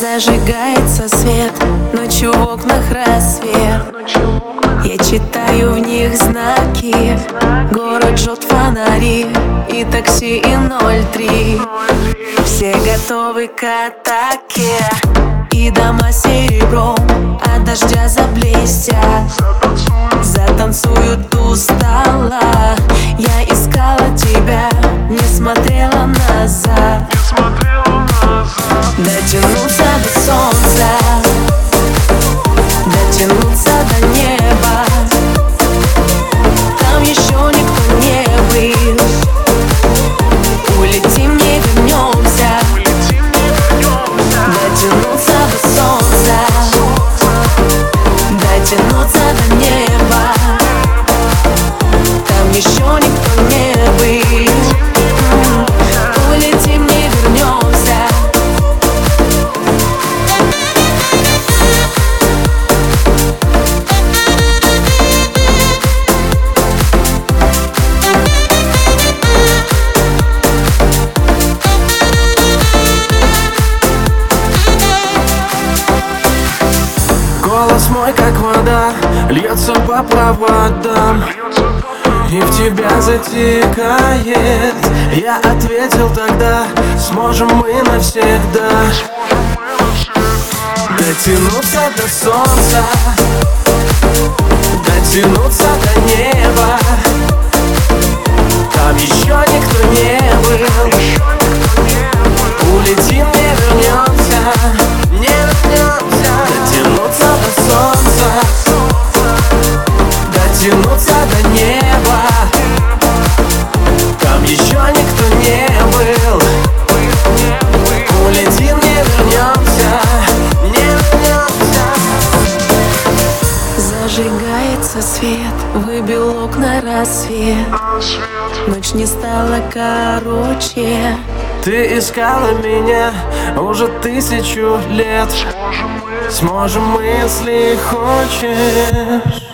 Зажигается свет, ночью в окнах рассвет Я читаю в них знаки Город жжет фонари и такси и 03 Все готовы к атаке И дома серебром от дождя заблестят. Затанцуют у стола. Я искала тебя, не смотрела назад Дотянуться до неба Голос мой, как вода, льется по проводам. И в тебя затекает. Я ответил тогда, сможем мы навсегда. Дотянуться до солнца Дотянуться до неба. Там еще никто не был свет, выбил окна рассвет. Ночь не стала короче. Ты искала меня уже тысячу лет. Сможем мы, если хочешь